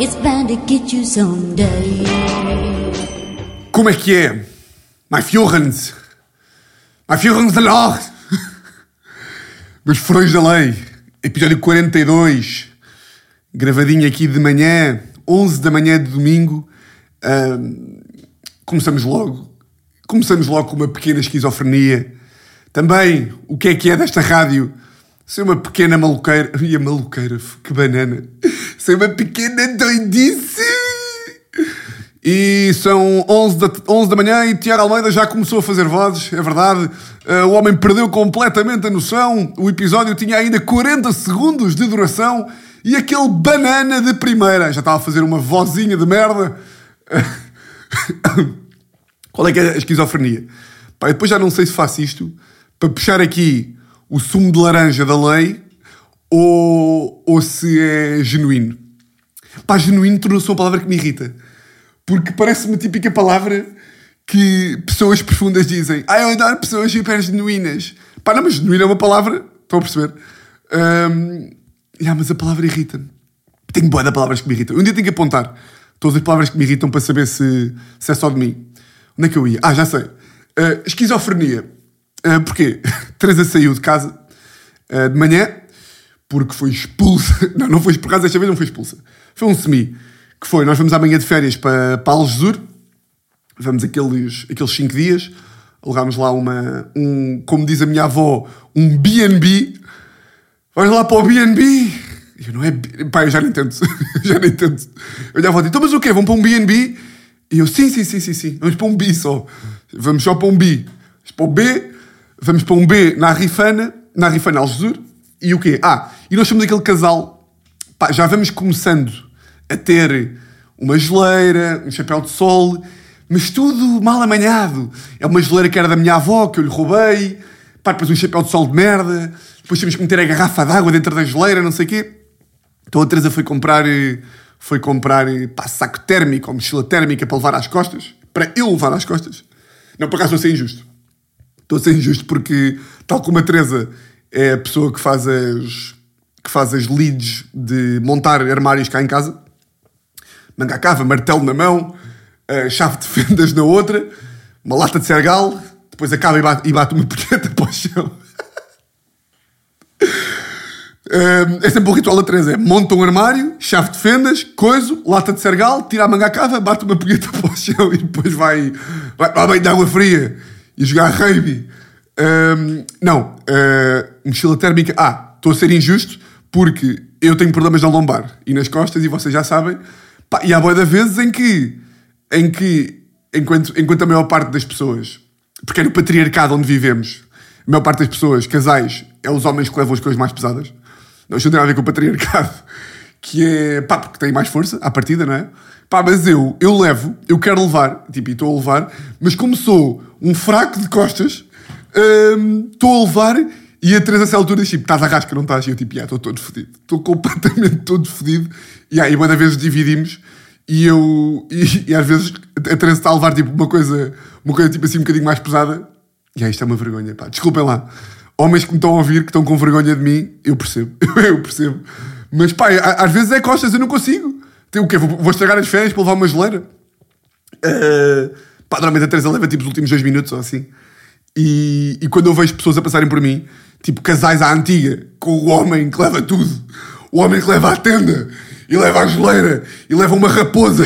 It's bound to get you someday. Como é que é? My Führens. My Führens the Lord. Meus furões da lei. Episódio 42. Gravadinho aqui de manhã. 11 da manhã de domingo. Começamos logo. Começamos logo com uma pequena esquizofrenia. Também, o que é que é desta rádio? Ser uma pequena maluqueira. E a maluqueira, que banana. Ser uma pequena doidice. E são 11 da, 11 da manhã e Tiago Almeida já começou a fazer vozes, é verdade. Uh, o homem perdeu completamente a noção. O episódio tinha ainda 40 segundos de duração e aquele banana de primeira já estava a fazer uma vozinha de merda. Qual é que é a esquizofrenia? Pá, depois já não sei se faço isto para puxar aqui o sumo de laranja da lei ou, ou se é genuíno. Pá, genuíno tornou-se uma palavra que me irrita. Porque parece uma típica palavra que pessoas profundas dizem. Ah, eu adoro pessoas hiper genuínas. Pá, não, mas genuíno é uma palavra. Estão a perceber? Um, yeah, mas a palavra irrita-me. Tenho boa de palavras que me irritam. Um dia tenho que apontar todas as palavras que me irritam para saber se, se é só de mim. Onde é que eu ia? Ah, já sei. Uh, esquizofrenia. Uh, porquê? Teresa saiu de casa uh, de manhã porque foi expulsa. Não, não foi por causa desta vez, não foi expulsa. Foi um semi que foi, nós vamos amanhã de férias para, para Algesur, vamos aqueles, aqueles cinco dias, alugámos lá uma, um, como diz a minha avó, um B&B, vais lá para o B&B, eu não é, pá, eu já nem tento, já nem tento, eu já vou dizer, então mas o quê, vão para um B&B? E eu, sim, sim, sim, sim, sim, vamos para um B só, vamos só para um B, vamos para o B, vamos para um B na Rifana, na Rifana Algesur, e o quê? Ah, e nós somos aquele casal, pá, já vamos começando a ter uma geleira, um chapéu de sol, mas tudo mal amanhado. É uma geleira que era da minha avó, que eu lhe roubei, pá, depois um chapéu de sol de merda, depois temos que meter a garrafa d'água dentro da geleira, não sei o quê. Então a Teresa foi comprar, foi comprar pá, saco térmico ou mochila térmica para levar às costas, para eu levar às costas. Não, por acaso a ser injusto. Estou a ser injusto porque, tal como a Teresa é a pessoa que faz as, que faz as leads de montar armários cá em casa, manga cava, martelo na mão, chave de fendas na outra, uma lata de sergal, depois acaba e bate, uma punheta para o chão. é sempre o ritual da Teresa. É monta um armário, chave de fendas, coiso, lata de sergal, tira a manga cava, bate uma punheta para o chão e depois vai, vai para bem de água fria e jogar rugby. Um, não, uh, mochila térmica. Ah, estou a ser injusto porque eu tenho problemas na lombar e nas costas e vocês já sabem Pá, e há boia de vezes em que, em que enquanto, enquanto a maior parte das pessoas, porque é no patriarcado onde vivemos, a maior parte das pessoas, casais, é os homens que levam as coisas mais pesadas. Não, isso não tem a ver com o patriarcado, que é, pá, porque tem mais força, à partida, não é? Pá, mas eu, eu levo, eu quero levar, tipo, e estou a levar, mas como sou um fraco de costas, hum, estou hum, a levar e a Teresa, nessa altura, tipo, estás a rasca, não estás? E eu, tipo, já, estou todo fodido. Estou completamente todo fodido. E aí, uma vez dividimos e eu. E, e, às vezes a Teresa está a levar, tipo, uma coisa, uma coisa, tipo assim, um bocadinho mais pesada. E aí, isto é uma vergonha, pá. Desculpem lá. Homens que me estão a ouvir, que estão com vergonha de mim, eu percebo. eu percebo. Mas, pá, às vezes é costas, eu não consigo. O quê? Vou, vou estragar as férias para levar uma geleira? Uh, pá, normalmente a Teresa leva, tipo, os últimos dois minutos ou assim. E, e quando eu vejo pessoas a passarem por mim tipo casais à antiga, com o homem que leva tudo, o homem que leva a tenda, e leva a geleira, e leva uma raposa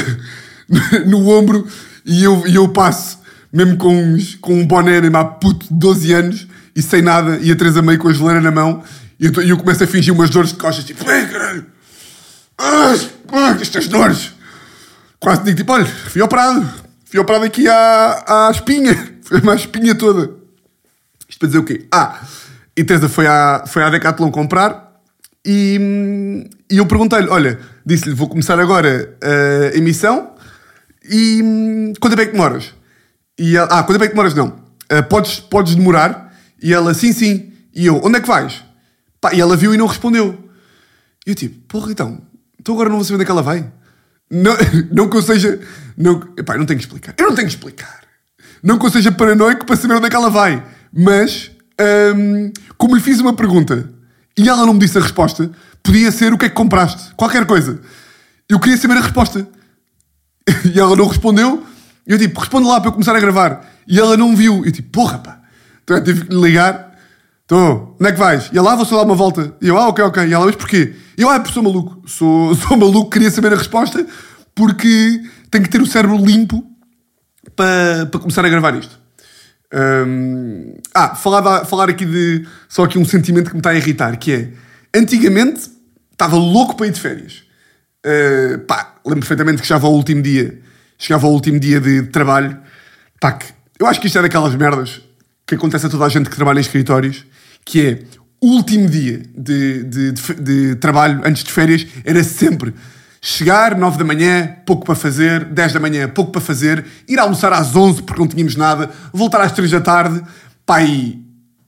no ombro, e eu, e eu passo, mesmo com, uns, com um boné mesmo há puto de 12 anos, e sem nada, e a Teresa meio com a geleira na mão, e eu, eu começo a fingir umas dores de costas, tipo, ai caralho, ah, ah, estas dores. Quase digo, tipo, olha, fui operado, fui operado aqui à, à espinha, foi uma espinha toda. Isto para dizer o quê? Ah, e Teresa foi à, foi à Decathlon comprar e, e eu perguntei-lhe: olha, disse-lhe, vou começar agora a emissão e tempo é que demoras? E ela, ah, tempo é que demoras? Não. Uh, podes, podes demorar? E ela, sim, sim. E eu, onde é que vais? Pá, e ela viu e não respondeu. E eu tipo, porra, então, então agora não vou saber onde é que ela vai. Não, não que eu seja. Não, epá, não tenho que explicar. Eu não tenho que explicar. Não que eu seja paranoico para saber onde é que ela vai. Mas um, como lhe fiz uma pergunta e ela não me disse a resposta, podia ser o que é que compraste, qualquer coisa. Eu queria saber a resposta. E ela não respondeu. Eu tipo, responde lá para eu começar a gravar. E ela não viu. Eu tipo, porra, pá. Então eu tive que ligar. Estou, onde é que vais? E ela, ah, vou só dar uma volta. E eu, ah, ok, ok. E ela, mas porquê? E eu, ah, porque sou maluco. Sou, sou maluco, queria saber a resposta porque tenho que ter o cérebro limpo para, para começar a gravar isto. Hum, ah, falar, falar aqui de. Só aqui um sentimento que me está a irritar, que é. Antigamente estava louco para ir de férias. Uh, pá, lembro perfeitamente que chegava ao último dia. Chegava ao último dia de, de trabalho. Pá, que, eu acho que isto é daquelas merdas que acontece a toda a gente que trabalha em escritórios, que é o último dia de, de, de, de trabalho antes de férias era sempre chegar 9 da manhã, pouco para fazer, 10 da manhã, pouco para fazer, ir almoçar às 11 porque não tínhamos nada, voltar às 3 da tarde, e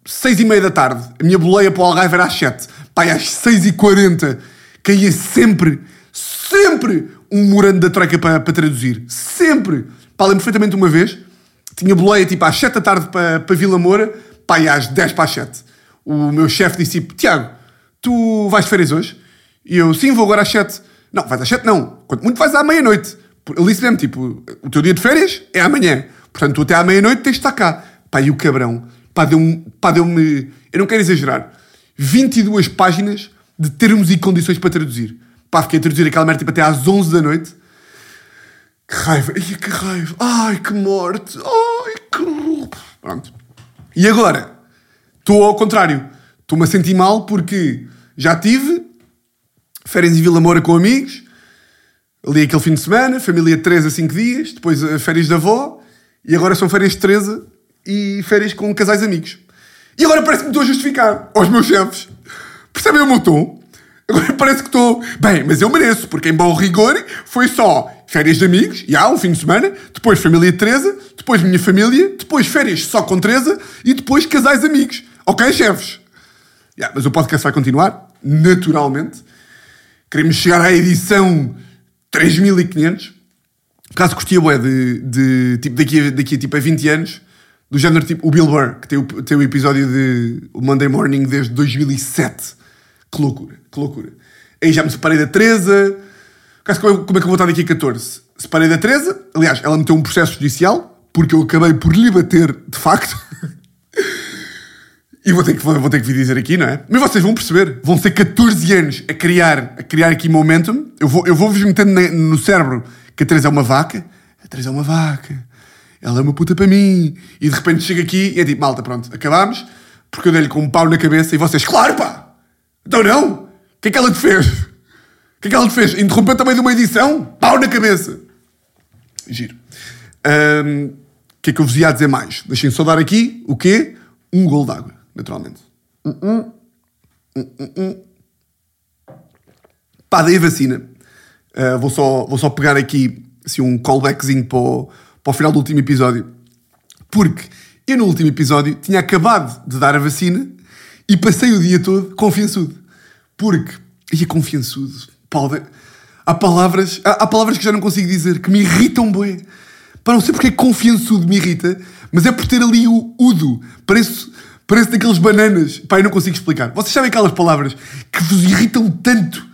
6 e meia da tarde, a minha boleia para o Algarve era às 7, pá, e às 6 e 40 caía sempre, sempre um morando da troika para, para traduzir, sempre. Pá, lembro perfeitamente uma vez, tinha boleia tipo às 7 da tarde para, para Vila Moura, e às 10 para as 7. O meu chefe disse tipo, Tiago, tu vais de férias hoje? E eu, sim, vou agora às 7. Não, vais às 7 não. Quanto muito vais à meia-noite. Ele disse mesmo, tipo, o teu dia de férias é amanhã. Portanto, tu até à meia-noite tens de estar cá. Pá, e o cabrão, pá, deu-me, pá, deu-me, eu não quero exagerar, 22 páginas de termos e condições para traduzir. Pá, fiquei a traduzir aquela merda tipo até às 11 da noite. Que raiva, ai, que raiva, ai, que morte, ai, que... Pronto. E agora, estou ao contrário. Estou-me a sentir mal porque já tive férias em Vila Moura com amigos, ali aquele fim de semana, família de 3 a 5 dias, depois eh, férias da avó, e agora são férias de 13 e férias com casais amigos. E agora parece que me estou a justificar aos meus chefes. Percebem o meu tom? Agora parece que estou. Bem, mas eu mereço, porque em bom rigor foi só férias de amigos, e há um fim de semana, depois família de Teresa, depois minha família, depois férias só com Teresa e depois casais amigos. Ok, chefes? Yeah, mas o podcast vai continuar, naturalmente. Queremos chegar à edição 3500. Caso curtia, bué, de, de, tipo, daqui, a, daqui a, tipo, a 20 anos, do género tipo o Bill Burr, que tem o, tem o episódio de o Monday Morning desde 2007. Que loucura, que loucura. Aí já me separei da Teresa. Caso, como, é, como é que eu vou estar daqui a 14? Separei da Teresa. Aliás, ela meteu um processo judicial, porque eu acabei por lhe bater, de facto. E vou ter, que, vou ter que vir dizer aqui, não é? Mas vocês vão perceber. Vão ser 14 anos a criar, a criar aqui momentum. Eu vou-vos eu vou metendo no cérebro que a Teresa é uma vaca. A Teresa é uma vaca. Ela é uma puta para mim. E de repente chega aqui e é tipo, malta, pronto, acabámos. Porque eu dei-lhe com um pau na cabeça e vocês, claro pá! Então não! O que é que ela te fez? O que é que ela te fez? Interrompeu também de uma edição? Pau na cabeça! Giro. O um, que é que eu vos ia dizer mais? Deixem só dar aqui o quê? Um gol d'água naturalmente. Uh -uh. Pá, dei a vacina. Uh, vou, só, vou só pegar aqui assim, um callbackzinho para o, para o final do último episódio. Porque eu no último episódio tinha acabado de dar a vacina e passei o dia todo confiançudo. Porque, e confiançudo, pode, há palavras, há, há, palavras que já não consigo dizer, que me irritam bem. Para não sei porque é confiançudo me irrita, mas é por ter ali o udo. Parece, Parece daqueles bananas. Pai, não consigo explicar. Vocês sabem aquelas palavras que vos irritam tanto?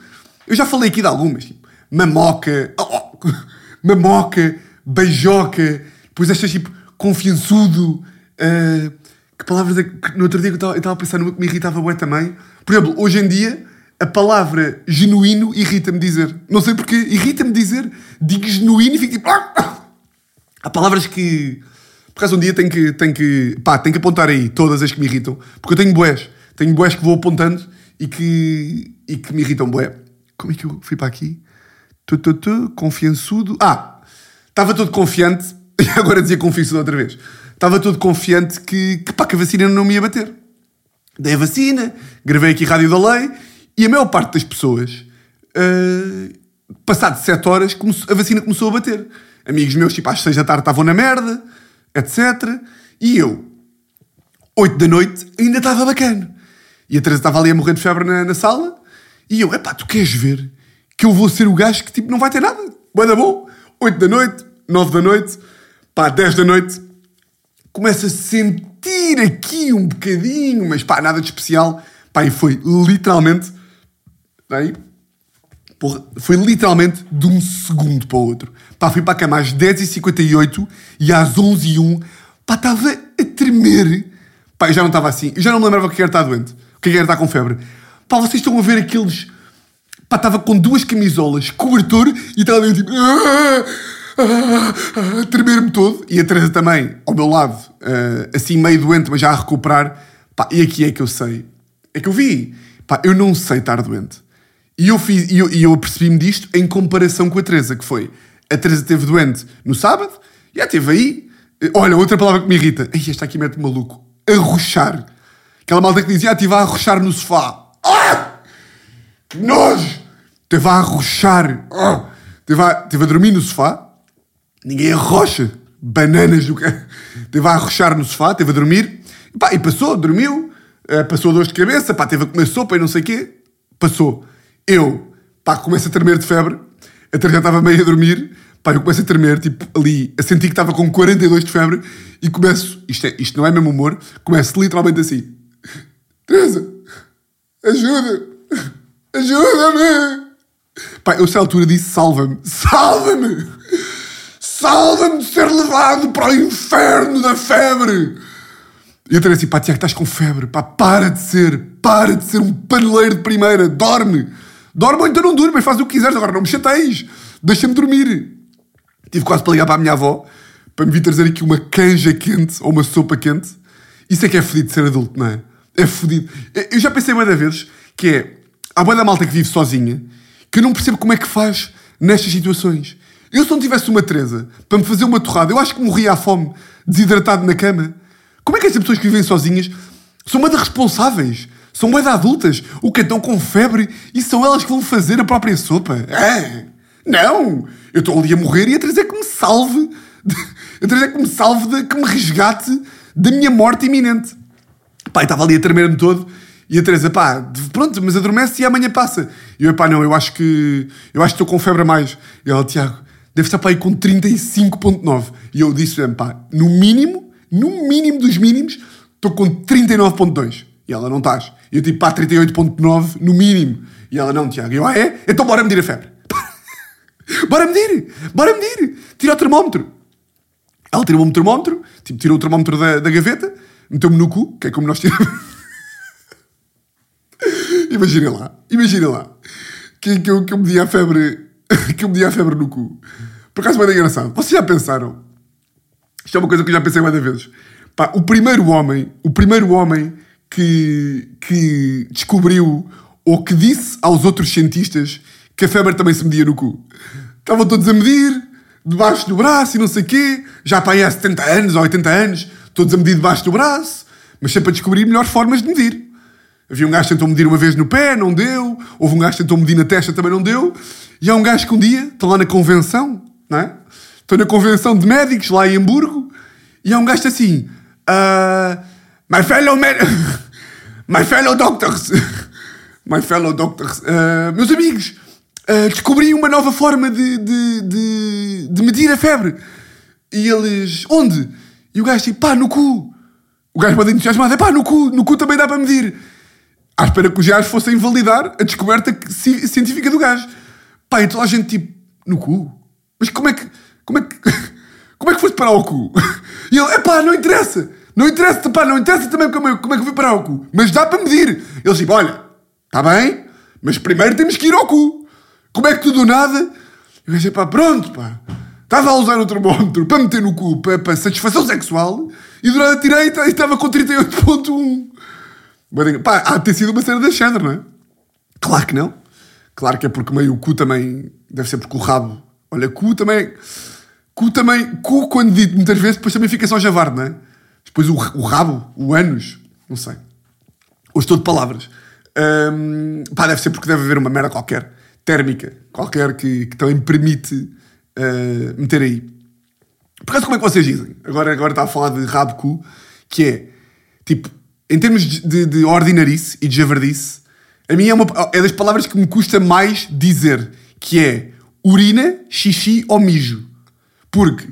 Eu já falei aqui de algumas. Tipo, mamoca, oh, oh, mamoca, beijoca, depois estas tipo confiançudo. Uh, que palavras é que no outro dia eu estava a pensar numa que me irritava bem também. Por exemplo, hoje em dia a palavra genuíno irrita-me dizer. Não sei porquê, irrita-me dizer, digo genuíno e fico tipo. Há palavras que causa um dia tenho que, tenho que, pá, tenho que apontar aí todas as que me irritam, porque eu tenho boés, tenho boés que vou apontando e que, e que me irritam boé. Como é que eu fui para aqui? Tu, tu, tu, confiançudo. Ah, estava todo confiante, e agora dizia confiançudo outra vez. Estava todo confiante que, que, pá, que a vacina não me ia bater. Dei a vacina, gravei aqui Rádio da Lei, e a maior parte das pessoas, uh, passado 7 horas, a vacina começou a bater. Amigos meus, tipo, às 6 da tarde estavam na merda, etc. E eu, 8 da noite, ainda estava bacana. E a Teresa estava ali a morrer de febre na, na sala. E eu, epá, tu queres ver que eu vou ser o gajo que tipo não vai ter nada? Boa bom. 8 da noite, 9 da noite, pá, 10 da noite. Começo a sentir aqui um bocadinho, mas pá, nada de especial. Pá, e foi literalmente. Aí. Porra, foi literalmente de um segundo para o outro. Pá, fui para a cama às 10h58 e às 11h01, pá, estava a tremer. Pá, eu já não estava assim. Eu já não me lembrava o que era estar doente. O que era estar com febre. Pá, vocês estão a ver aqueles... Pá, estava com duas camisolas, cobertor e estava meio tipo... "Ah, ah, ah", a tremer-me todo. E a Teresa também, ao meu lado, ah, assim meio doente, mas já a recuperar. Pá, e aqui é que eu sei. É que eu vi. Pá, eu não sei estar doente. E eu, fiz, e eu, e eu percebi-me disto em comparação com a Teresa, que foi... A Teresa esteve doente no sábado, já esteve aí. Olha, outra palavra que me irrita. Ai, esta aqui mete maluco. Arrochar. Aquela malta que dizia, ah, estive a arrochar no sofá. Ah! Nojo! Esteve a arrochar. Ah! Esteve, a, a dormir no sofá. Ninguém arrocha. Bananas do que... Esteve a arrochar no sofá, esteve a dormir. E, pá, e passou, dormiu. eh, passou dor de cabeça, pá, teve a comer sopa e não sei o quê. Passou. Eu, pá, começo a tremer de febre. A Teresa já estava meio a dormir. Pá, eu começo a tremer, tipo, ali, a sentir que estava com 42 de febre. E começo, isto, é, isto não é mesmo humor, começo literalmente assim. Teresa, ajuda! Ajuda-me! Pá, eu, nessa altura, disse: salva-me! Salva-me! Salva-me de ser levado para o inferno da febre! E eu tenho assim, pá, Tiago, estás com febre, pá, para de ser, para de ser um paneleiro de primeira, dorme! Dorme ou então não durmas, faz o que quiseres, agora não me chateis, deixa-me dormir. Tive quase para ligar para a minha avó, para me vir trazer aqui uma canja quente, ou uma sopa quente. Isso é que é fodido ser adulto, não é? É fodido. Eu já pensei muitas vezes que é, há boa da malta que vive sozinha, que eu não percebo como é que faz nestas situações. Eu se não tivesse uma Teresa para me fazer uma torrada, eu acho que morria à fome, desidratado na cama. Como é que estas pessoas que vivem sozinhas são moeda responsáveis? São moeda adultas? O que estão com febre e são elas que vão fazer a própria sopa? É. Não! Eu estou ali a morrer e a é que me salve. A é que me salve, de, que me resgate da minha morte iminente. E estava ali a tremer-me todo. E a Teresa, pá, pronto, mas adormece e amanhã passa. E eu, pá, não, eu acho que eu acho que estou com febre a mais. E ela, Tiago, deve estar para aí com 35.9. E eu disse, pá, no mínimo, no mínimo dos mínimos, estou com 39.2. E ela, não estás. E eu tipo, pá, 38.9 no mínimo. E ela, não, Tiago. E eu, ah, é? Então bora medir a febre. bora medir! Bora medir! Tira o termómetro. Ela tirou um termómetro, tipo, tirou o termómetro da, da gaveta, meteu-me no cu, que é como nós tiramos. imaginem lá, imaginem lá, que, que, eu, que eu media a febre, que eu media a febre no cu. Por acaso, bem engraçado. Vocês já pensaram? Isto é uma coisa que eu já pensei muitas vezes. Pá, o primeiro homem, o primeiro homem que, que descobriu ou que disse aos outros cientistas que a febre também se media no cu. Estavam todos a medir, debaixo do braço e não sei o quê, já para aí há 70 anos ou 80 anos, todos a medir debaixo do braço, mas sempre a descobrir melhores formas de medir. Havia um gajo que tentou medir uma vez no pé, não deu. Houve um gajo que tentou medir na testa, também não deu. E há um gajo que um dia, estão lá na convenção, não é? Estão na convenção de médicos, lá em Hamburgo, e há um gajo assim, ah, my fellow med... my fellow doctors, my fellow doctors, ah, meus amigos, ah, descobri uma nova forma de, de, de, de medir a febre. E eles, onde? E o gajo tipo, pá, no cu. O gajo pode entusiasmado, é pá, no cu, no cu também dá para medir. À espera que os gajos fossem validar a descoberta científica do gajo. Pá, então a gente tipo, no cu? Mas como é que, como é que, como é que foste parar ao cu? E ele, é pá, não interessa. Não interessa, pá, não interessa também como é, como é que fui parar ao cu. Mas dá para medir. Eles tipo, olha, está bem, mas primeiro temos que ir ao cu. Como é que tu do nada? Eu disse, pá, pronto, pá. Estava a usar o termómetro para meter no cu para, para satisfação sexual e do nada tirei e estava com 38.1. Mas, Pá, há de ter sido uma cena da Chandra, não é? Claro que não. Claro que é porque meio o cu também. Deve ser porque o rabo. Olha, cu também. Cu também. Cu, quando dito muitas vezes, depois também fica só javar, não é? Depois o, o rabo, o ânus. Não sei. Hoje estou de palavras. Hum, pá, deve ser porque deve haver uma merda qualquer. Térmica. Qualquer que, que também permite ah, meter aí. Por acaso, como é que vocês dizem? Agora, agora está a falar de rabo cu, que é tipo, em termos de, de, ordinarice e de javardice, a minha é, uma, é das palavras que me custa mais dizer, que é urina, xixi ou mijo. Porque,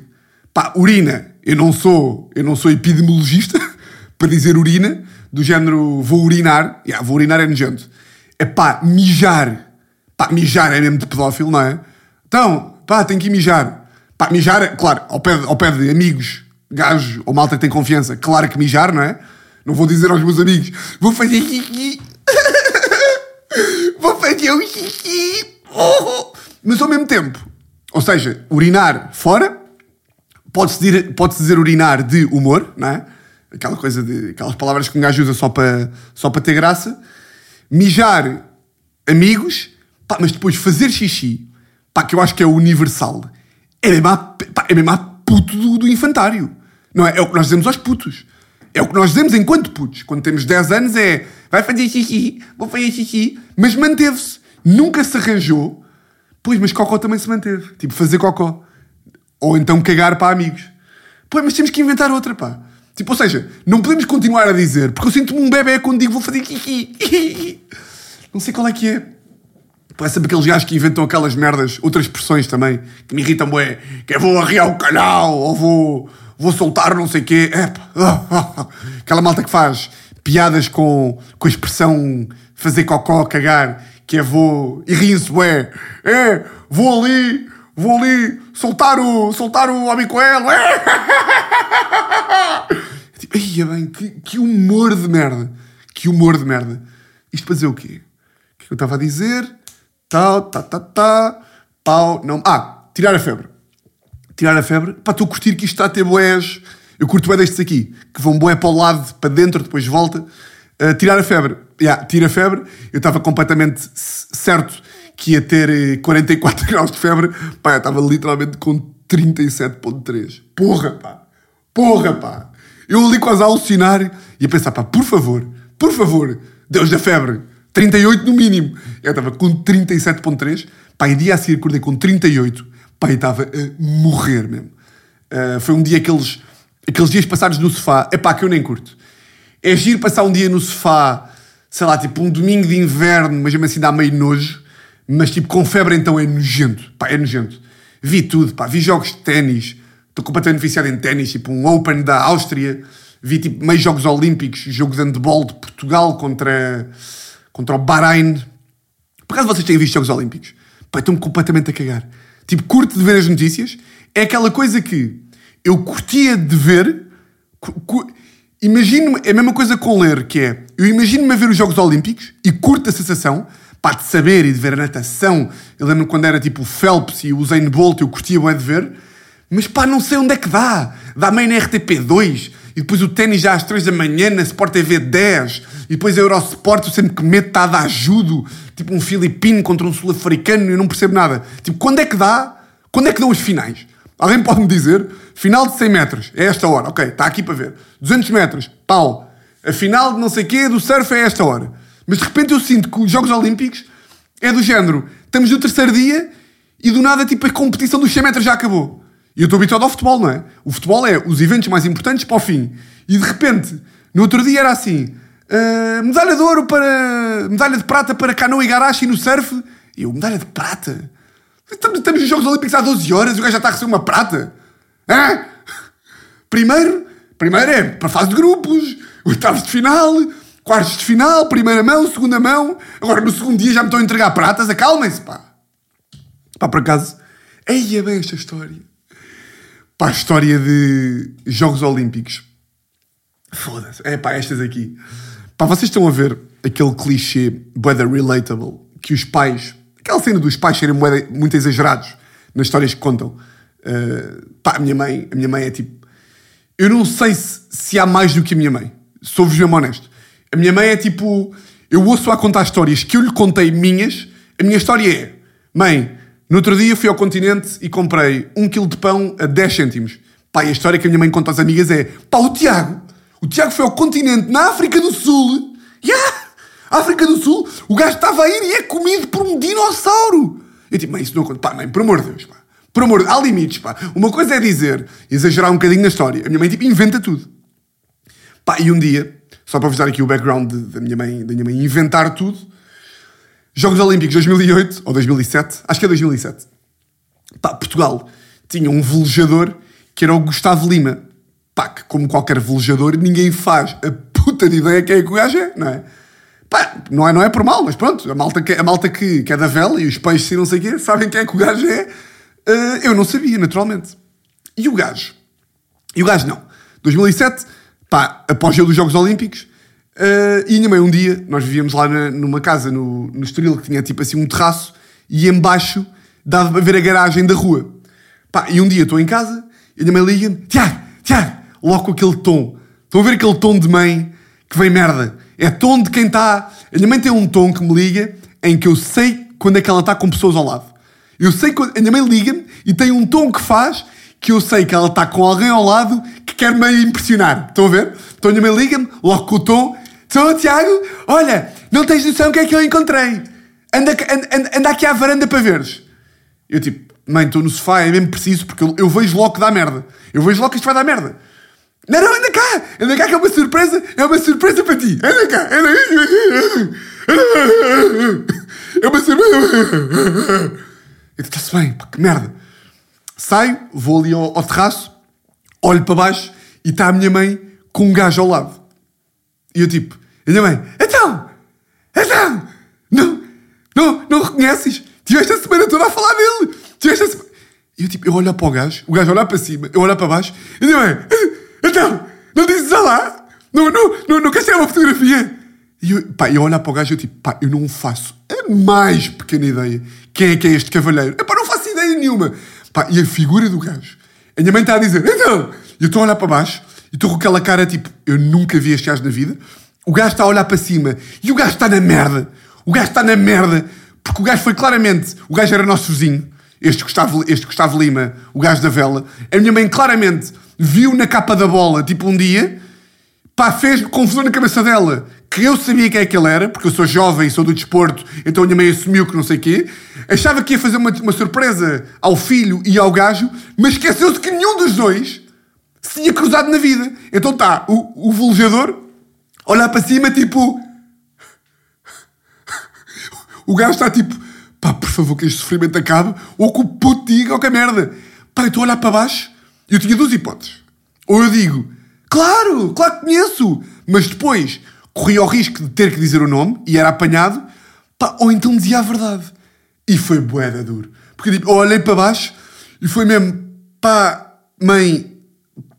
pá, urina, eu não sou, eu não sou epidemiologista para dizer urina, do género vou urinar, yeah, vou urinar é nojento. É pá, mijar, Pá, mijar é mesmo de pedófilo, não é? Então, pá, tem que ir mijar. Pá, mijar, claro, ao pé, de- ao pé de amigos, gajos ou malta que tem confiança, claro que mijar, não é? Não vou dizer aos meus amigos, vou fazer xixi. vou fazer um xixi. Oh. Mas ao mesmo tempo, ou seja, urinar fora, pode-se dizer, pode-se dizer urinar de humor, não é? Aquela coisa de. aquelas palavras que um gajo usa só para, só para ter graça. Mijar amigos, pá, mas depois fazer xixi, pá, que eu acho que é universal, é mesmo a, pá, é mesmo a puto do, do infantário. Não é? É o que nós dizemos aos putos. É o que nós dizemos enquanto putos. Quando temos 10 anos é vai fazer xixi, vou fazer xixi, mas manteve-se. Nunca se arranjou. Pois, mas cocó também se manteve. Tipo, fazer cocó. Ou então cagar para amigos. Pô, mas temos que inventar outra, pá. Tipo, ou seja, não podemos continuar a dizer, porque eu sinto-me um bebê quando digo vou fazer xixi. Não sei qual é que é. Parece sempre aqueles gajos que inventam aquelas merdas, outras expressões também, que me irritam bué, que é vou arriar o canal, ou vou, vou soltar não sei o quê. É, pá. Aquela malta que faz piadas com, com a expressão fazer cocó, cagar, que é vou... E riem-se bué. É, vou ali, vou ali soltar o, soltar o homem coelho. Tipo, bem, que, que humor de merda. Que humor de merda. Isto para dizer o quê? O que é que eu estava a dizer? Tal, tá, tá, tá. Pau, não. Ah, tirar a febre. Tirar a febre. Pá, estou a curtir que isto está a ter boés. Eu curto bem destes aqui, que vão boé para o lado, para dentro, depois volta. Uh, tirar a febre. Yeah, tira a febre. Eu estava completamente certo que ia ter eh, 44 graus de febre. Pá, eu estava literalmente com 37.3. Porra, pá. Porra, pá. Eu ali quase a alucinar e a pensar, pá, por favor, por favor, Deus da febre, 38 no mínimo. Eu estava com 37.3, pá, e dia a seguir acordei com 38, pá, e estava a morrer mesmo. Uh, foi um dia aqueles, aqueles dias passados no sofá, é pá, que eu nem curto. É giro passar um dia no sofá, sei lá, tipo um domingo de inverno, mas mesmo assim dá meio nojo, mas tipo com febre então é nojento, pá, é nojento. Vi tudo, pá, vi jogos de ténis, estou completamente viciado em ténis, tipo um Open da Áustria, vi tipo meio jogos olímpicos, jogo de handball de Portugal contra, contra o Bahrein. Por acaso vocês têm visto jogos olímpicos? Pá, estou-me completamente a cagar. Tipo, curto de ver as notícias, é aquela coisa que eu curtia de ver, imagino é a mesma coisa com ler, que é, eu imagino-me a ver os Jogos Olímpicos e curto a sensação, pá, de saber e de ver a natação. Eu lembro quando era tipo o Phelps e o Usain Bolt, eu curtia bem de ver, mas pá, não sei onde é que dá. Dá meio na RTP2, e depois o ténis já às 3 da manhã na Sport TV 10, e depois a Eurosport, eu sempre que meto está a dar judo, tipo um filipino contra um sul-africano, eu não percebo nada. Tipo, quando é que dá? Quando é que dão os finais? Alguém pode me dizer? Final de 100 metros, é esta hora, ok, está aqui para ver. 200 metros, pau. A final de não sei quê do surf é esta hora. Mas de repente eu sinto que os Jogos Olímpicos é do género, estamos no terceiro dia e do nada tipo a competição dos 100 metros já acabou. E eu estou habituado ao futebol, não é? O futebol é os eventos mais importantes para o fim. E de repente, no outro dia era assim: ah, medalha de ouro para. medalha de prata para canoa e garache no surf. E eu, medalha de prata? Estamos, estamos nos Jogos Olímpicos há 12 horas e o gajo já está a receber uma prata. Hã? Primeiro, primeiro é para a fase de grupos, oitavos de final, quartos de final, primeira mão, segunda mão. Agora no segundo dia já me estão a entregar pratas, acalmem-se, pá. Pá, por acaso, eia bem esta história. Pá, a história de Jogos Olímpicos. Foda-se. É pá, estas aqui. Pá, vocês estão a ver aquele clichê weather relatable que os pais, aquela cena dos pais serem muito exagerados nas histórias que contam. Uh, pá, a minha mãe, a minha mãe é tipo. Eu não sei se, se há mais do que a minha mãe. Sou-vos mesmo honesto. A minha mãe é tipo. Eu ouço a contar histórias que eu lhe contei minhas. A minha história é: Mãe, no outro dia fui ao continente e comprei um quilo de pão a 10 cêntimos. Pá, e a história que a minha mãe conta às amigas é: Pá, o Tiago. O Tiago foi ao continente na África do Sul. Yeah! África do Sul. O gajo estava a ir e é comido por um dinossauro. Eu tipo, mãe, isso não conta. Pá, mãe, por amor de Deus, pá. Por amor, há limites, pá. Uma coisa é dizer, exagerar um bocadinho na história. A minha mãe, tipo, inventa tudo. Pá, e um dia, só para vos dar aqui o background da minha mãe, da minha mãe inventar tudo, Jogos Olímpicos 2008 ou 2007, acho que é 2007. Pá, Portugal tinha um velejador que era o Gustavo Lima. Pá, que como qualquer velejador, ninguém faz a puta de ideia quem é que o gajo é, não é? Pá, não é, não é por mal, mas pronto, a malta, que, a malta que, que é da vela e os peixes e não sei o quê, sabem quem é que o gajo é. Uh, eu não sabia, naturalmente. E o gajo? E o gajo não. 2007, pá, após o dos Jogos Olímpicos, uh, e minha mãe um dia, nós vivíamos lá na, numa casa no, no Estoril que tinha tipo assim um terraço e embaixo dava para ver a garagem da rua. Pá, e um dia estou em casa e a mãe liga-me, Tiago, Tiago, logo com aquele tom. Estão a ver aquele tom de mãe que vem merda? É tom de quem está. A minha mãe tem um tom que me liga em que eu sei quando é que ela está com pessoas ao lado. Eu sei quando. A minha mãe liga-me e tem um tom que faz que eu sei que ela está com alguém ao lado que quer me impressionar. Estão a ver? Então minha liga-me, logo com o tom. Então, Tiago, olha, não tens noção o que é que eu encontrei. Anda, anda, anda aqui à varanda para veres. Eu tipo, mãe, estou no sofá, é mesmo preciso, porque eu, eu vejo logo que dá merda. Eu vejo logo que isto vai dar merda. Não, não, anda cá! Anda cá que é uma surpresa! É uma surpresa para ti! Anda cá! Anda... É uma surpresa! Está-se bem, pá, que merda! Saio, vou ali ao, ao terraço, olho para baixo e está a minha mãe com um gajo ao lado. E eu tipo, a minha mãe, então! Então! Não, não, não reconheces? Tiveste a semana toda a falar dele! Tiveste a semana... E eu tipo, eu olho para o gajo, o gajo olha para cima, eu olho para baixo, e a minha mãe, então, não dizes lá? Não, não, não, não queres tirar uma fotografia? E eu, pá, eu olhar para o gajo e eu tipo, pá, eu não faço a mais pequena ideia quem é que é este cavalheiro. Epá, não faço ideia nenhuma. Pá, e a figura do gajo. A minha mãe está a dizer, então, e eu estou a olhar para baixo e estou com aquela cara tipo, eu nunca vi este gajo na vida. O gajo está a olhar para cima e o gajo está na merda. O gajo está na merda porque o gajo foi claramente, o gajo era nosso vizinho, este Gustavo, este Gustavo Lima, o gajo da vela. A minha mãe claramente viu na capa da bola, tipo um dia, pá, fez confusão na cabeça dela, que eu sabia quem é que ele era, porque eu sou jovem, sou do desporto, então a minha mãe assumiu que não sei quê, achava que ia fazer uma, uma surpresa ao filho e ao gajo, mas esqueceu-se que nenhum dos dois se tinha cruzado na vida. Então tá, o, o velejador olhar para cima, tipo... O gajo está tipo, pá, por favor que este sofrimento acabe, ou que o puto diga, ou que a merda. Pá, eu estou a olhar para baixo eu tinha duas hipóteses. Ou eu digo, claro, claro que conheço, mas depois corria o risco de ter que dizer o nome e era apanhado, pá, ou então dizia a verdade. E foi boeda duro. Porque tipo, eu olhei para baixo e foi mesmo, pá, mãe,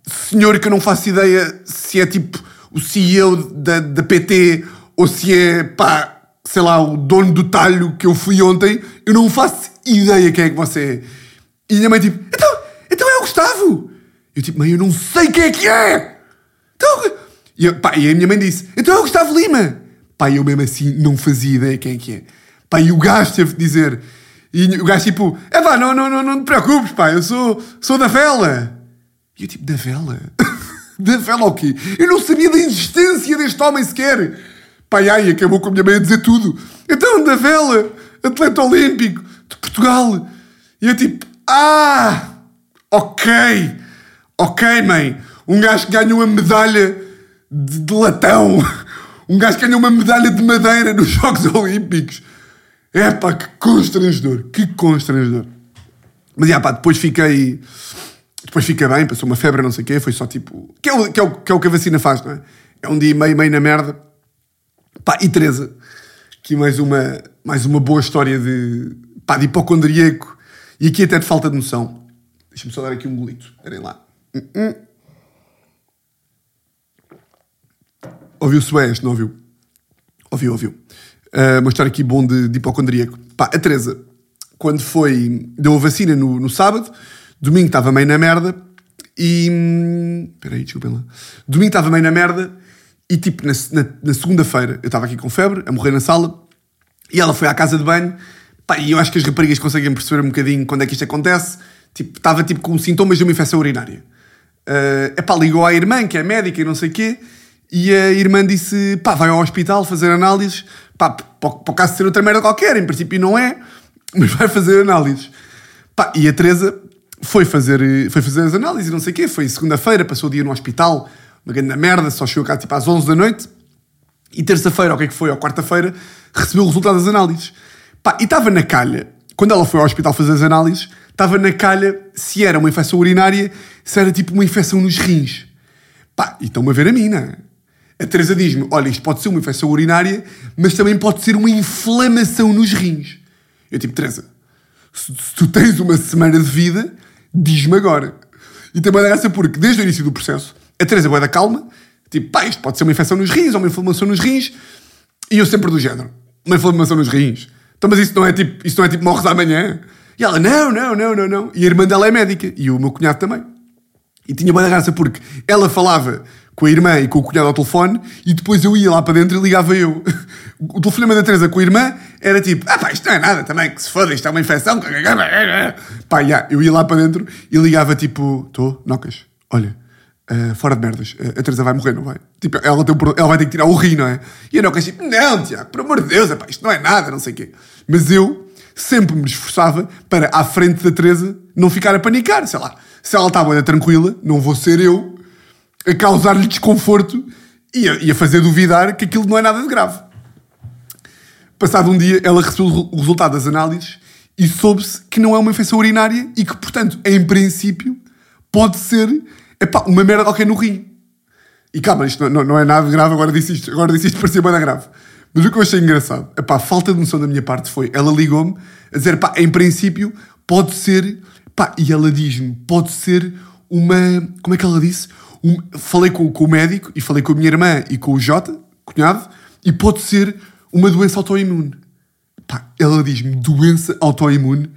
senhor que eu não faço ideia se é tipo o CEO da, da PT ou se é, pá, sei lá, o dono do talho que eu fui ontem, eu não faço ideia quem é que você é. E minha mãe tipo, então, então é o Gustavo! Eu tipo, mãe, eu não sei quem é que é! Então... E, eu, pá, e a minha mãe disse, então é o Gustavo Lima! Pá, eu mesmo assim não fazia ideia quem é que é. Pá, e o gajo teve de dizer... E o gajo tipo, é pá, não, não, não, não te preocupes, pá, eu sou, sou da vela. E eu tipo, da vela? da vela o quê? Eu não sabia da existência deste homem sequer. Pai, ai, acabou com a minha mãe a dizer tudo. Então, da vela, atleta olímpico de Portugal. E eu tipo, ah, ok, ok, mãe. Um gajo que ganha uma medalha de, de latão. Um gajo que ganha uma medalha de madeira nos Jogos Olímpicos. É pá, que constrangedor, que constrangedor. Mas já pá, depois fiquei. Depois fiquei bem, passou uma febre, não sei o quê, foi só tipo. Que é, o, que, é o, que é o que a vacina faz, não é? É um dia meio, meio na merda. Pá, e Teresa, aqui mais uma, mais uma boa história de, pá, de hipocondríaco e aqui até de falta de noção. Deixa-me só dar aqui um golito. Esperem lá. Uh -uh. Ouviu-se bem este, não ouviu? Ouviu, ouviu. Uh, uma história aqui bom de, de hipocondríaco. Pá, a Teresa, quando foi. deu a vacina no, no sábado, domingo estava meio na merda e. Espera aí, desculpem lá. Domingo estava meio na merda e, tipo, na, na, na segunda-feira eu estava aqui com febre, a morrer na sala, e ela foi à casa de banho. Pá, e eu acho que as raparigas conseguem perceber um bocadinho quando é que isto acontece. Tipo, estava tipo com sintomas de uma infecção urinária. Uh, epá, ligou à irmã, que é médica e não sei o quê, e a irmã disse: pá, vai ao hospital fazer análises, pá, para o caso de ser outra merda qualquer, em princípio não é, mas vai fazer análises. Pá, e a Teresa foi fazer, foi fazer as análises não sei o quê, foi segunda-feira, passou o dia no hospital, uma grande merda, só chegou cá tipo às 11 da noite, e terça-feira, o que é que foi, ou quarta-feira, recebeu o resultado das análises. Pá, e estava na calha, quando ela foi ao hospital fazer as análises, estava na calha se era uma infecção urinária, se era tipo uma infecção nos rins. Pá, e estão-me a ver a mim, não é? A Teresa diz-me: olha, isto pode ser uma infecção urinária, mas também pode ser uma inflamação nos rins. Eu tipo, Teresa, se, se tu tens uma semana de vida, diz-me agora. E também dá graça porque, desde o início do processo, a Teresa vai da calma, tipo, pá, isto pode ser uma infecção nos rins ou uma inflamação nos rins, e eu sempre do género, uma inflamação nos rins. Então, mas isso não é tipo, isso não é tipo morres amanhã? E ela, não, não, não, não, não. E a irmã dela é médica, e o meu cunhado também. E tinha boa graça porque ela falava com a irmã e com o cunhado ao telefone e depois eu ia lá para dentro e ligava eu. O telefonema da Teresa com a irmã era tipo, ah pá, isto não é nada também, que se foda, isto é uma infecção. Pá, yeah, eu ia lá para dentro e ligava tipo, estou, nocas, olha, uh, fora de merdas, uh, a Teresa vai morrer, não vai? Tipo, ela, tem um, ela vai ter que tirar o rim, não é? E a nocas tipo, não, Tiago, por amor de Deus, epá, isto não é nada, não sei o quê. Mas eu sempre me esforçava para, à frente da Teresa, não ficar a panicar, sei lá. Se ela está boa tranquila, não vou ser eu a causar-lhe desconforto e a, e a fazer duvidar que aquilo não é nada de grave. Passado um dia, ela recebeu o resultado das análises e soube-se que não é uma infecção urinária e que, portanto, em princípio, pode ser epá, uma merda qualquer no rim. E calma, isto não, não, é nada grave, agora disse isto, agora disse isto parecia bem grave. Mas o que eu achei engraçado, epá, a falta de noção da minha parte foi, ela ligou-me a dizer, epá, em princípio, pode ser, epá, e ela diz-me, pode ser uma, como é que ela disse? Um, falei com, com, o médico e falei com a minha irmã e com o Jota, cunhado, e pode ser uma doença autoimune. Pá, ela diz-me doença autoimune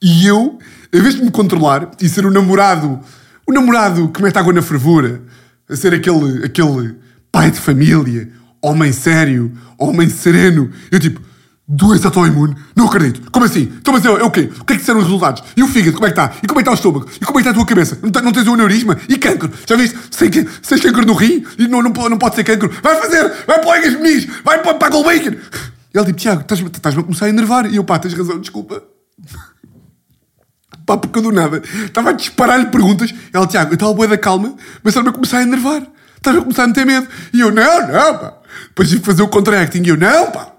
e eu, em vez de me controlar e ser o namorado, o namorado que mete água na fervura, a ser aquele, aquele pai de família, homem sério, homem sereno, eu tipo, Doença autoimune? Não acredito. Como assim? Então, mas é, é o quê? O que é que disseram os resultados? E o fígado, como é que está? E como é que está o estômago? E como é que está a tua cabeça? Não, não tens um aneurisma? E cancro? Já viste? Sem, sem cancro no rim? E não, não, não pode ser cancro. Vai fazer! Vai para o Egas Meniz! Vai para, para a Goldbacon! E ele tipo, Tiago, estás-me estás a começar a enervar. E eu, pá, tens razão, desculpa. pá, porque eu do nada estava a disparar-lhe perguntas. Ele, Tiago, eu estava boa da calma, mas estava a começar a enervar. Estás a começar a meter medo. E eu, não, não, pá. Depois tive que fazer o contracting. E eu, não, pá.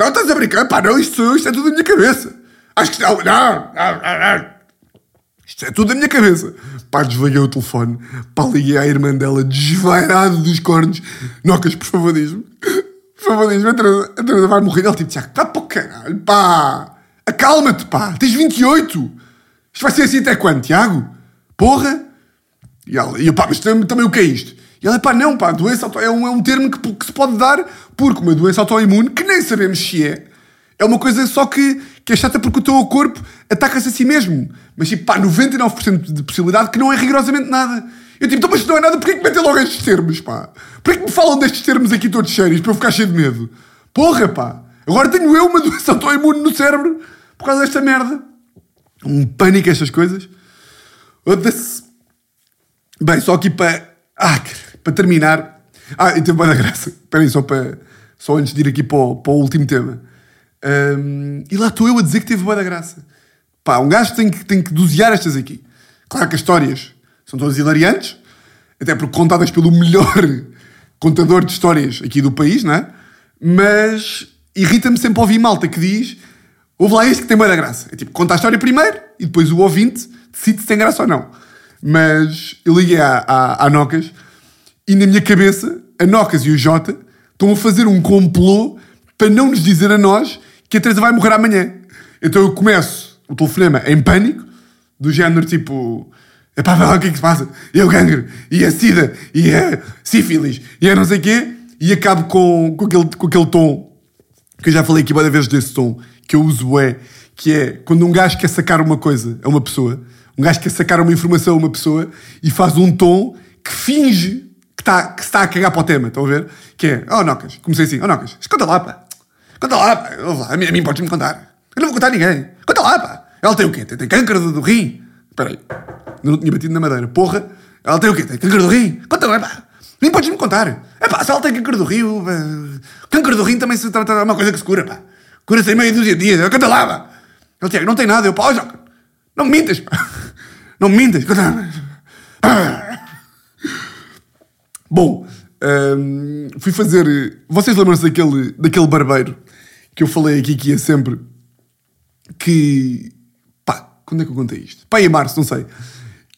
Então estás a brincar? Pá, não, isto, isto é tudo da minha cabeça. Acho que não, não, não, não. Isto é tudo da minha cabeça. Pá, desliguei o telefone. Pá, liguei à irmã dela, desvairado dos cornos. Nocas, por favor, diz-me. Por favor, diz-me. A Teresa vai morrer. Ele tipo, Tiago, pá, para o caralho, pá. Acalma-te, pá. Tens 28. Isto vai ser assim até quando, Tiago? Porra. E, ela, e eu, pá, mas também, também o que é isto? E ela, pá, não, pá, doença auto... é, um, é um termo que, que se pode dar porque uma doença autoimune, que nem sabemos se é, é uma coisa só que, que é chata porque o teu corpo ataca-se a si mesmo. Mas, tipo, pá, 99% de possibilidade que não é rigorosamente nada. Eu, tipo, então, mas não é nada, porquê que metem logo estes termos, pá? Porquê que me falam destes termos aqui todos sérios para eu ficar cheio de medo? Porra, pá! Agora tenho eu uma doença autoimune no cérebro por causa desta merda. Um pânico estas coisas. Bem, só aqui para... Ah, para terminar. Ah, e teve boa graça. Espera aí, só, para, só antes de ir aqui para o, para o último tema. Um, e lá estou eu a dizer que teve boa graça. Pá, um gajo tem que, tem que dosear estas aqui. Claro que as histórias são todas hilariantes, até porque contadas pelo melhor contador de histórias aqui do país, não é? Mas irrita-me sempre ouvir malta que diz houve lá este que tem boa graça. É tipo, conta a história primeiro e depois o ouvinte decide se tem graça ou não. Mas eu liguei à, à, à Nocas e na minha cabeça, a Nocas e o Jota estão a fazer um complô para não nos dizer a nós que a Teresa vai morrer amanhã. Então eu começo o telefonema em pânico, do género tipo. Epá, vai lá, o que é que se passa? E é o cancro, e a sida, e a sífilis, e a não sei o quê, e acabo com, com, aquele, com aquele tom, que eu já falei aqui várias vezes desse tom, que eu uso é, que é quando um gajo quer sacar uma coisa a uma pessoa, um gajo quer sacar uma informação a uma pessoa e faz um tom que finge que, está que está a cagar para o tema, estão a ver? Que é, oh Nocas, comecei assim, oh Nocas, conta lá, pá. Conta lá, pá. A mim, mim podes-me contar. Eu não vou contar a ninguém. Conta lá, pá. Ela tem o quê? Tem, tem câncer do, do rim? Espera aí. Não tinha batido na madeira. Porra. Ela tem o quê? Tem câncer do rim? Conta lá, pá. Mim podes-me contar. É pá, se ela tem câncer do uh, câncer do rim também se trata de uma coisa que se cura, pá. Cura-se em meia dúzia de dias. Conta lá, pá. Ele tinha, não tem nada. Eu, pá, oh, não me mintas, pá. Não me mintas. Conta lá. Bom, um, fui fazer. Vocês lembram-se daquele, daquele barbeiro que eu falei aqui que ia sempre. Que. Pá, quando é que eu contei isto? Pá, em março, não sei.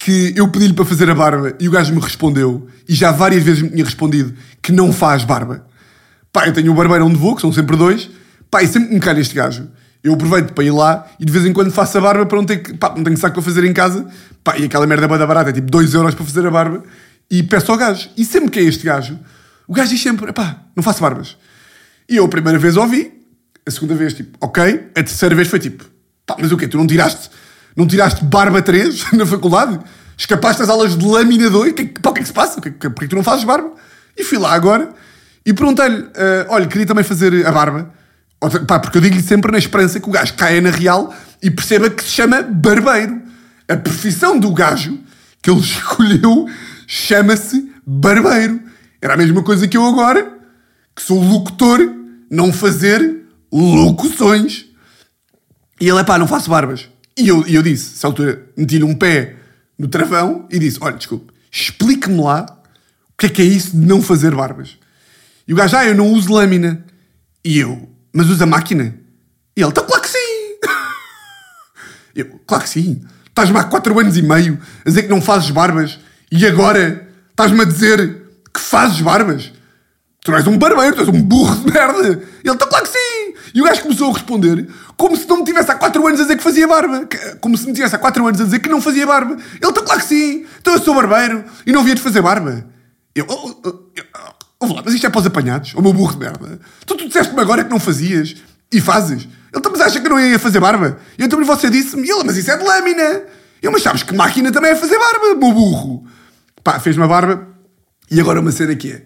que eu pedi-lhe para fazer a barba e o gajo me respondeu, e já várias vezes me tinha respondido, que não faz barba. Pá, eu tenho o barbeiro onde vou, que são sempre dois, pá, e sempre me calha este gajo. Eu aproveito para ir lá e de vez em quando faço a barba para não ter que, pá, não tenho saco para fazer em casa, pá, e aquela merda bada barata é tipo 2 euros para fazer a barba, e peço ao gajo. E sempre que é este gajo, o gajo diz sempre, pá, não faço barbas. E eu a primeira vez ouvi, a segunda vez, tipo, ok, a terceira vez foi tipo, pá, mas o quê, tu não tiraste, não tiraste barba 3 na faculdade? Escapaste das aulas de lâmina 2? Que, pá, o que é que se passa? Porquê que tu não fazes barba? E fui lá agora e perguntei-lhe, uh, olha, queria também fazer a barba. Pá, porque eu digo-lhe sempre na esperança que o gajo caia na real e perceba que se chama barbeiro. A profissão do gajo que ele escolheu chama-se barbeiro. Era a mesma coisa que eu agora, que sou locutor, não fazer locuções. E ele, é pá, não faço barbas. E eu, eu disse, essa altura, meti-lhe um pé no travão e disse, olha, desculpe, explique-me lá o que é que é isso de não fazer barbas. E o gajo, ah, eu não uso lâmina. E eu, mas usa máquina? E ele, então claro que sim. Eu, claro que sim. Estás-me há 4 anos e meio a dizer que não fazes barbas e agora estás-me a dizer que fazes barbas? Tu não és um barbeiro, tu és um burro de merda. E ele, então claro que sim. E o gajo começou a responder como se não me tivesse há 4 anos a dizer que fazia barba. Como se me tivesse há 4 anos a dizer que não fazia barba. Ele, então claro que sim. Então eu sou barbeiro e não via de fazer barba. Eu, oh, oh, oh, lá, mas isto é para os apanhados, o meu burro de merda. Tu, tu disseste-me agora que não fazias e fazes. Ele também acha que não ia fazer barba. E então você disse-me, ele, mas isso é de lâmina. Eu, mas sabes que máquina também é fazer barba, meu burro. Pá, fez uma barba e agora uma cena que é.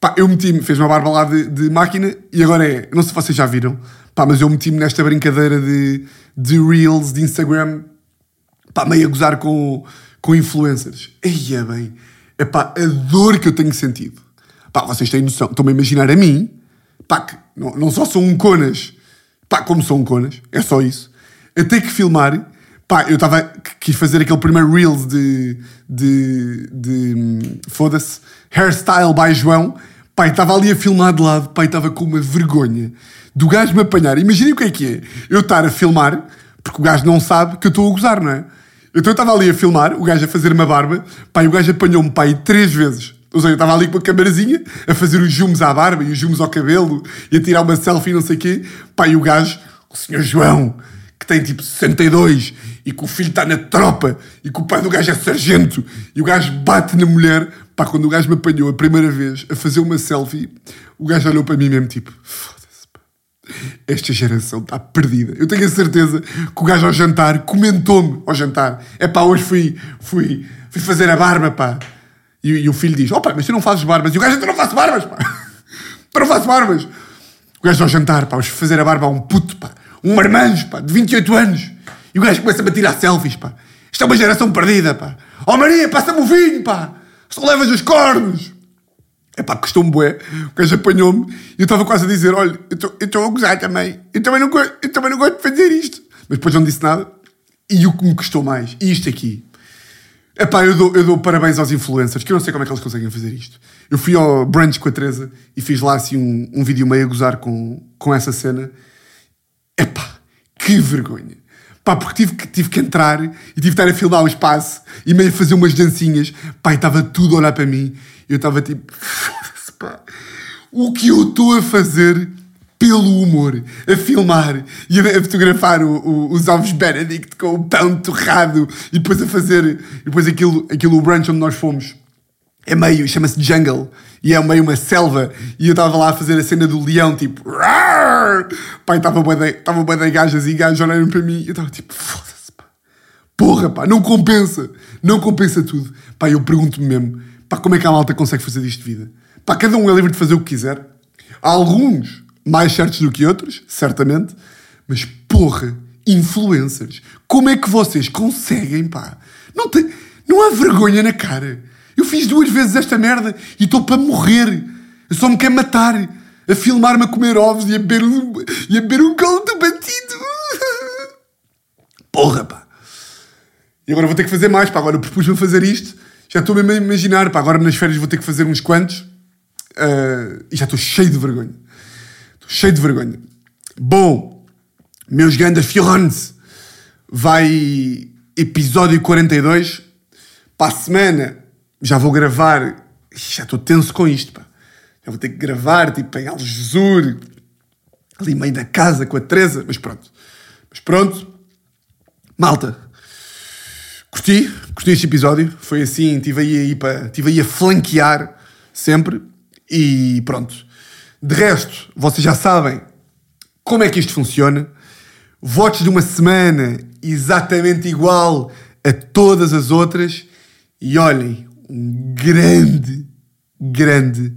Pá, eu meti-me, fez uma barba lá de, de, máquina e agora é. Não sei se vocês já viram, pá, mas eu meti-me nesta brincadeira de, de Reels, de Instagram, pá, meio a gozar com, com influencers. Eia bem, é pá, a dor que eu tenho sentido Pá, vocês têm noção, estão-me a imaginar a mim, pá, que não, não só sou um conas, pá, como sou um conas, é só isso. Eu tenho que filmar, pá, eu estava, quis fazer aquele primeiro Reels de, de, de foda-se, Hairstyle by João, pá, estava ali a filmar de lado, pá, estava com uma vergonha do gajo me apanhar. Imaginem o que é que é, eu estar a filmar, porque o gajo não sabe que eu estou a gozar, não é? Então eu estava ali a filmar, o gajo a fazer uma barba, e o gajo apanhou-me, pá, três vezes. Ou seja, eu estava ali com a camarazinha a fazer os zooms à barba e os zooms ao cabelo e a tirar uma selfie e não sei o quê. E o gajo, o senhor João, que tem tipo 62 e que o filho está na tropa e que o pai do gajo é sargento e o gajo bate na mulher. Pá, quando o gajo me apanhou a primeira vez a fazer uma selfie, o gajo olhou para mim mesmo tipo, foda-se, pá. Esta geração está perdida. Eu tenho a certeza que o gajo ao jantar comentou-me ao jantar. É pá, hoje fui, fui, fui fazer a barba, pá. E, e, o filho diz: Opa, mas tu não fazes barbas. E o gajo, eu não faço barbas, pá. Eu não faço barbas. O gajo ao jantar, pá, vamos fazer a barba a um puto, pá. Um marmanjo, pá, de 28 anos. E o gajo começa-me a tirar selfies, pá. Isto é uma geração perdida, pá. Oh Maria, passa-me o vinho, pá. Só levas os cornos. É pá, custou-me bué. O gajo apanhou-me e eu estava quase a dizer: Olha, eu estou a gozar também. Eu também, não, eu também não gosto de fazer isto. Mas depois não disse nada. E o que me custou mais, isto aqui, Epá, eu dou, eu dou parabéns aos influencers, que eu não sei como é que eles conseguem fazer isto. Eu fui ao brunch com a Teresa e fiz lá assim um, um vídeo meio a gozar com, com essa cena. Epá, que vergonha. Pá, porque tive que, tive que entrar e tive que estar a filmar o espaço e meio a fazer umas dancinhas. Pá, estava tudo a olhar para mim. E eu estava tipo, foda-se, pá. O que eu estou a fazer pelo humor, a filmar e a, fotografar o, o, os ovos Benedict com o pão torrado e depois a fazer, e depois aquilo, aquilo o brunch onde nós fomos é meio, chama-se jungle e é meio uma selva e eu estava lá a fazer a cena do leão tipo Rar! pai estava bem de gajas e gajos olharam para mim eu estava tipo foda-se pá porra pá, não compensa não compensa tudo pá, eu pergunto-me mesmo pá, como é que a malta consegue fazer isto de vida pá, cada um é livre de fazer o que quiser há alguns mais certos do que outros, certamente, mas porra, influencers, como é que vocês conseguem, pá? Não, tem, não há vergonha na cara. Eu fiz duas vezes esta merda e estou para morrer. Eu só me quero matar. A filmar-me a comer ovos e a beber um, e a beber um caldo batido. Porra, pá. E agora vou ter que fazer mais, pá. Agora propus-me fazer isto. Já estou mesmo a imaginar, pá. Agora nas férias vou ter que fazer uns quantos. Uh, e já estou cheio de vergonha cheio de vergonha. Bom, meus grandes fiorões, vai episódio 42. para a semana já vou gravar. Já estou tenso com isto, pá. Já vou ter que gravar, tipo, em Algesur, ali meio da casa com a Teresa, mas pronto. Mas pronto, malta, curti, curti este episódio, foi assim, estive aí, aí, para, tive aí a flanquear sempre e pronto. De resto, vocês já sabem como é que isto funciona. Votos de uma semana exatamente igual a todas as outras. E olhem, um grande, grande,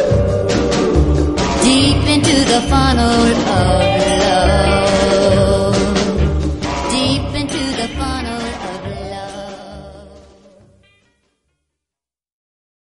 The funnel of love.